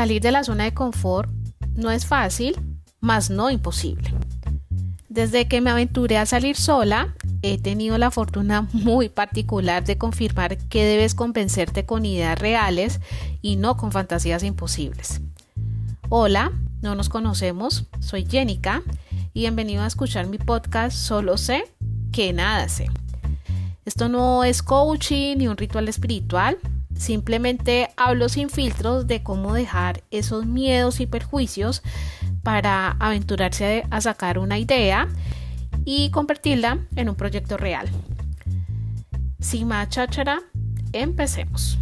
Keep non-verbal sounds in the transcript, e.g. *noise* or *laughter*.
Salir de la zona de confort no es fácil, mas no imposible. Desde que me aventuré a salir sola, he tenido la fortuna *laughs* muy particular de confirmar que debes convencerte con ideas reales y no con fantasías imposibles. Hola, no nos conocemos, soy Jenica y bienvenido a escuchar mi podcast Solo sé que nada sé. Esto no es coaching ni un ritual espiritual, simplemente hablo sin filtros de cómo dejar esos miedos y perjuicios para aventurarse a sacar una idea y convertirla en un proyecto real. Sin más cháchara, empecemos.